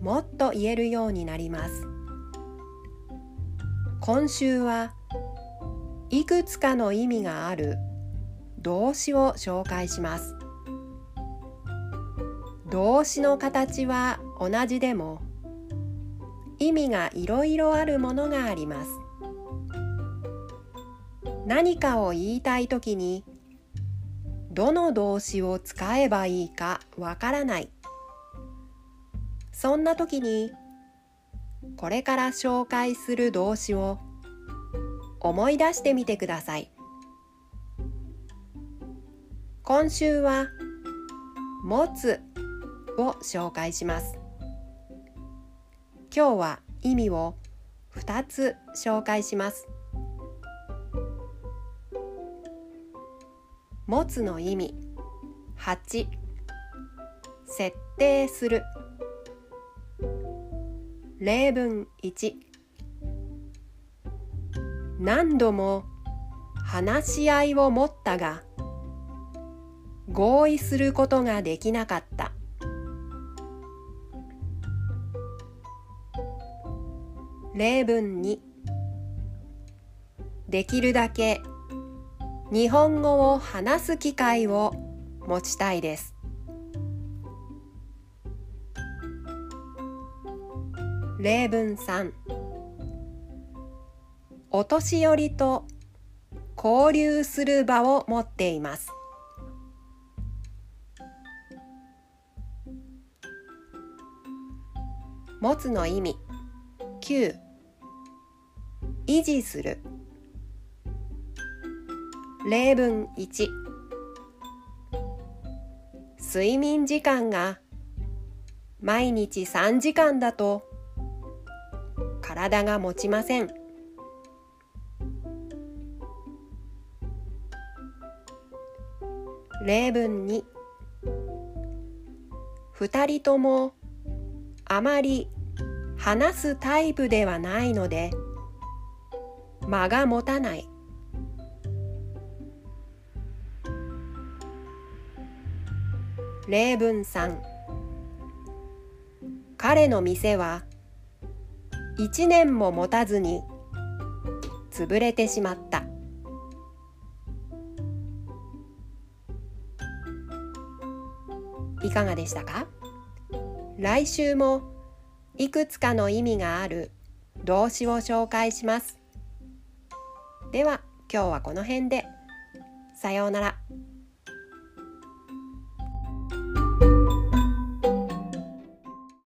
もっと言えるようになります。今週はいくつかの意味がある動詞を紹介します。動詞の形は同じでも意味がいろいろあるものがあります。何かを言いたいときにどの動詞を使えばいいかわからない。そんな時にこれから紹介する動詞を思い出してみてください。今週は「持つ」を紹介します。今日は意味を2つ紹介します。持つの意味8設定する。例文1何度も話し合いを持ったが合意することができなかった。例文2できるだけ日本語を話す機会を持ちたいです。例文3お年寄りと交流する場を持っています。持つの意味。9維持する。例文1睡眠時間が毎日3時間だと体が持ちません。例文2二人ともあまり話すタイプではないので間が持たない。例文3彼の店は1年も持たずに潰れてしまった。いかがでしたか？来週もいくつかの意味がある動詞を紹介します。では今日はこの辺で。さようなら。